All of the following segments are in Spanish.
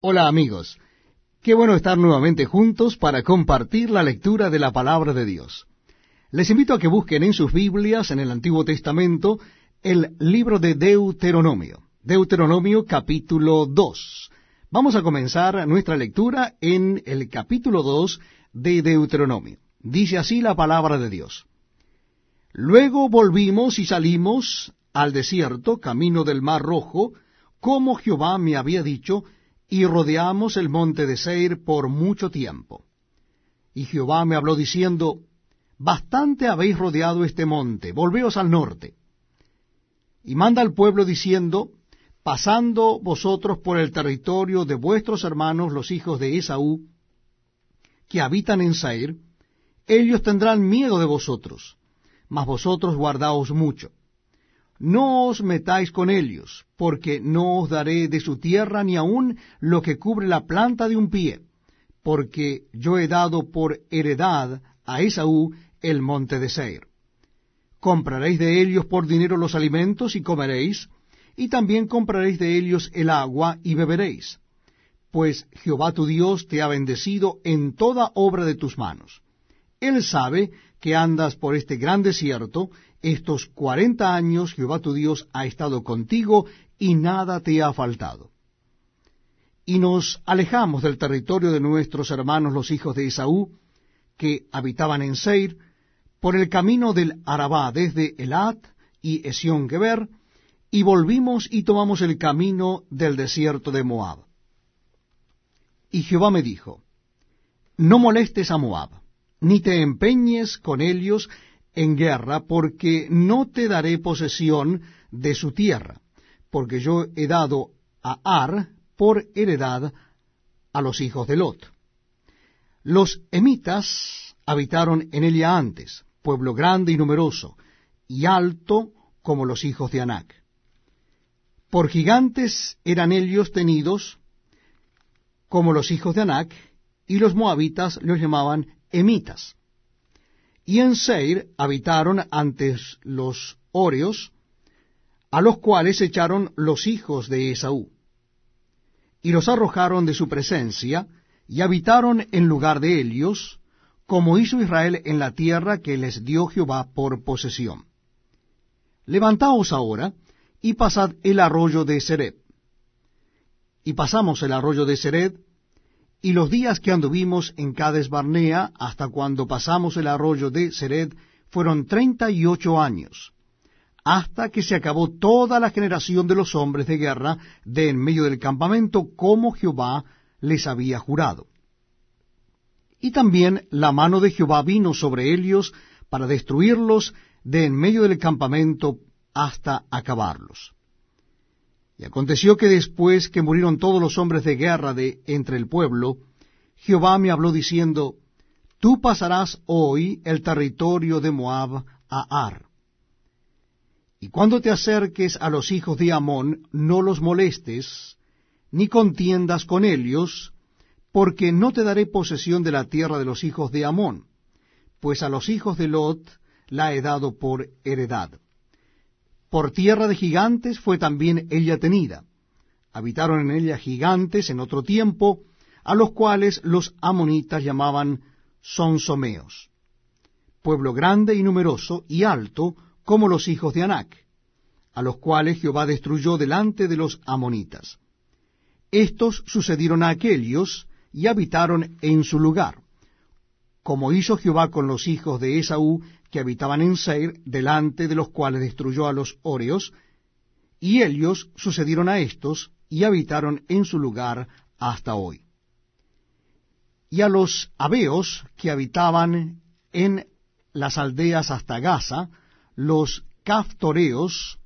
Hola amigos, qué bueno estar nuevamente juntos para compartir la lectura de la palabra de Dios. Les invito a que busquen en sus Biblias, en el Antiguo Testamento, el libro de Deuteronomio, Deuteronomio capítulo 2. Vamos a comenzar nuestra lectura en el capítulo 2 de Deuteronomio. Dice así la palabra de Dios. Luego volvimos y salimos al desierto, camino del Mar Rojo, como Jehová me había dicho, y rodeamos el monte de Seir por mucho tiempo. Y Jehová me habló diciendo, Bastante habéis rodeado este monte, volveos al norte. Y manda al pueblo diciendo, Pasando vosotros por el territorio de vuestros hermanos los hijos de Esaú, que habitan en Seir, ellos tendrán miedo de vosotros, mas vosotros guardaos mucho no os metáis con ellos, porque no os daré de su tierra ni aun lo que cubre la planta de un pie, porque yo he dado por heredad a Esaú el monte de Seir. Compraréis de ellos por dinero los alimentos y comeréis, y también compraréis de ellos el agua y beberéis, pues Jehová tu Dios te ha bendecido en toda obra de tus manos. Él sabe que andas por este gran desierto, estos cuarenta años Jehová tu Dios ha estado contigo y nada te ha faltado. Y nos alejamos del territorio de nuestros hermanos los hijos de Esaú, que habitaban en Seir, por el camino del Arabá desde Elat y Esión Geber, y volvimos y tomamos el camino del desierto de Moab. Y Jehová me dijo, No molestes a Moab, ni te empeñes con ellos, en guerra, porque no te daré posesión de su tierra, porque yo he dado a Ar por heredad a los hijos de Lot. Los emitas habitaron en ella antes, pueblo grande y numeroso, y alto como los hijos de Anac. Por gigantes eran ellos tenidos como los hijos de Anac, y los moabitas los llamaban emitas. Y en Seir habitaron antes los Oreos, a los cuales echaron los hijos de Esaú. Y los arrojaron de su presencia, y habitaron en lugar de ellos, como hizo Israel en la tierra que les dio Jehová por posesión. Levantaos ahora, y pasad el arroyo de Sered. Y pasamos el arroyo de Sered, y los días que anduvimos en Cades Barnea hasta cuando pasamos el arroyo de Sered fueron treinta y ocho años, hasta que se acabó toda la generación de los hombres de guerra de en medio del campamento, como Jehová les había jurado. Y también la mano de Jehová vino sobre ellos para destruirlos de en medio del campamento hasta acabarlos. Y aconteció que después que murieron todos los hombres de guerra de entre el pueblo, Jehová me habló diciendo, Tú pasarás hoy el territorio de Moab a Ar. Y cuando te acerques a los hijos de Amón, no los molestes, ni contiendas con ellos, porque no te daré posesión de la tierra de los hijos de Amón, pues a los hijos de Lot la he dado por heredad. Por tierra de gigantes fue también ella tenida. Habitaron en ella gigantes en otro tiempo, a los cuales los amonitas llamaban sonsomeos. Pueblo grande y numeroso y alto como los hijos de Anac, a los cuales Jehová destruyó delante de los amonitas. Estos sucedieron a aquellos y habitaron en su lugar, como hizo Jehová con los hijos de Esaú que habitaban en Seir, delante de los cuales destruyó a los Oreos, y ellos sucedieron a estos, y habitaron en su lugar hasta hoy. Y a los Abeos, que habitaban en las aldeas hasta Gaza, los Caftoreos,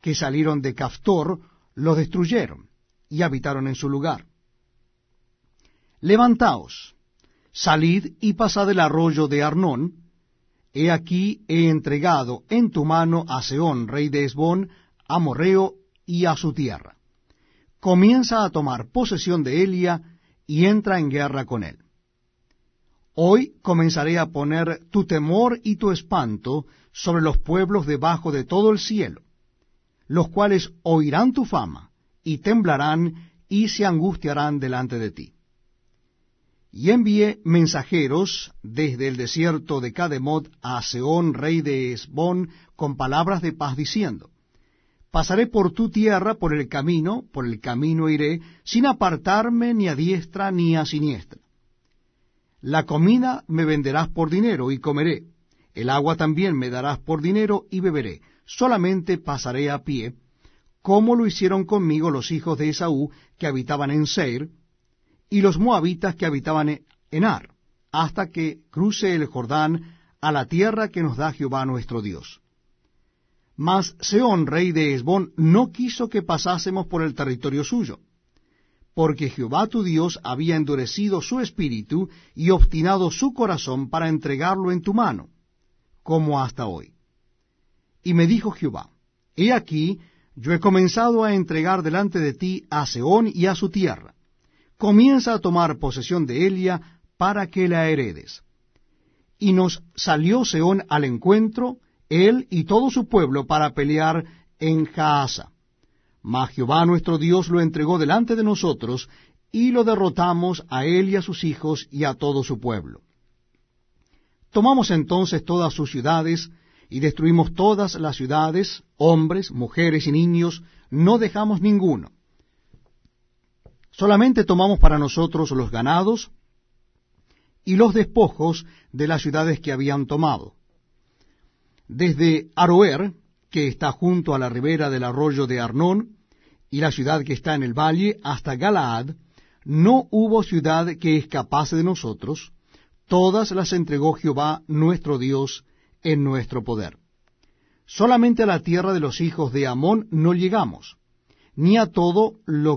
que salieron de Caftor, los destruyeron, y habitaron en su lugar. Levantaos, salid y pasad el arroyo de Arnón, He aquí he entregado en tu mano a Seón, rey de Esbón, a Morreo y a su tierra. Comienza a tomar posesión de Elia y entra en guerra con él. Hoy comenzaré a poner tu temor y tu espanto sobre los pueblos debajo de todo el cielo, los cuales oirán tu fama y temblarán y se angustiarán delante de ti. Y envié mensajeros desde el desierto de Cademot a Seón, rey de Esbón, con palabras de paz, diciendo, Pasaré por tu tierra por el camino, por el camino iré, sin apartarme ni a diestra ni a siniestra. La comida me venderás por dinero y comeré, el agua también me darás por dinero y beberé, solamente pasaré a pie, como lo hicieron conmigo los hijos de Esaú que habitaban en Seir, y los moabitas que habitaban en Ar, hasta que cruce el Jordán a la tierra que nos da Jehová nuestro Dios. Mas Seón, rey de Esbón, no quiso que pasásemos por el territorio suyo, porque Jehová tu Dios había endurecido su espíritu y obstinado su corazón para entregarlo en tu mano, como hasta hoy. Y me dijo Jehová, He aquí, yo he comenzado a entregar delante de ti a Seón y a su tierra. Comienza a tomar posesión de Elia para que la heredes. Y nos salió Seón al encuentro, él y todo su pueblo, para pelear en Jaasa. Mas Jehová nuestro Dios lo entregó delante de nosotros, y lo derrotamos a él y a sus hijos y a todo su pueblo. Tomamos entonces todas sus ciudades, y destruimos todas las ciudades, hombres, mujeres y niños, no dejamos ninguno. Solamente tomamos para nosotros los ganados y los despojos de las ciudades que habían tomado. Desde Aroer, que está junto a la ribera del arroyo de Arnón, y la ciudad que está en el valle, hasta Galaad, no hubo ciudad que escapase de nosotros, todas las entregó Jehová nuestro Dios en nuestro poder. Solamente a la tierra de los hijos de Amón no llegamos, ni a todo lo que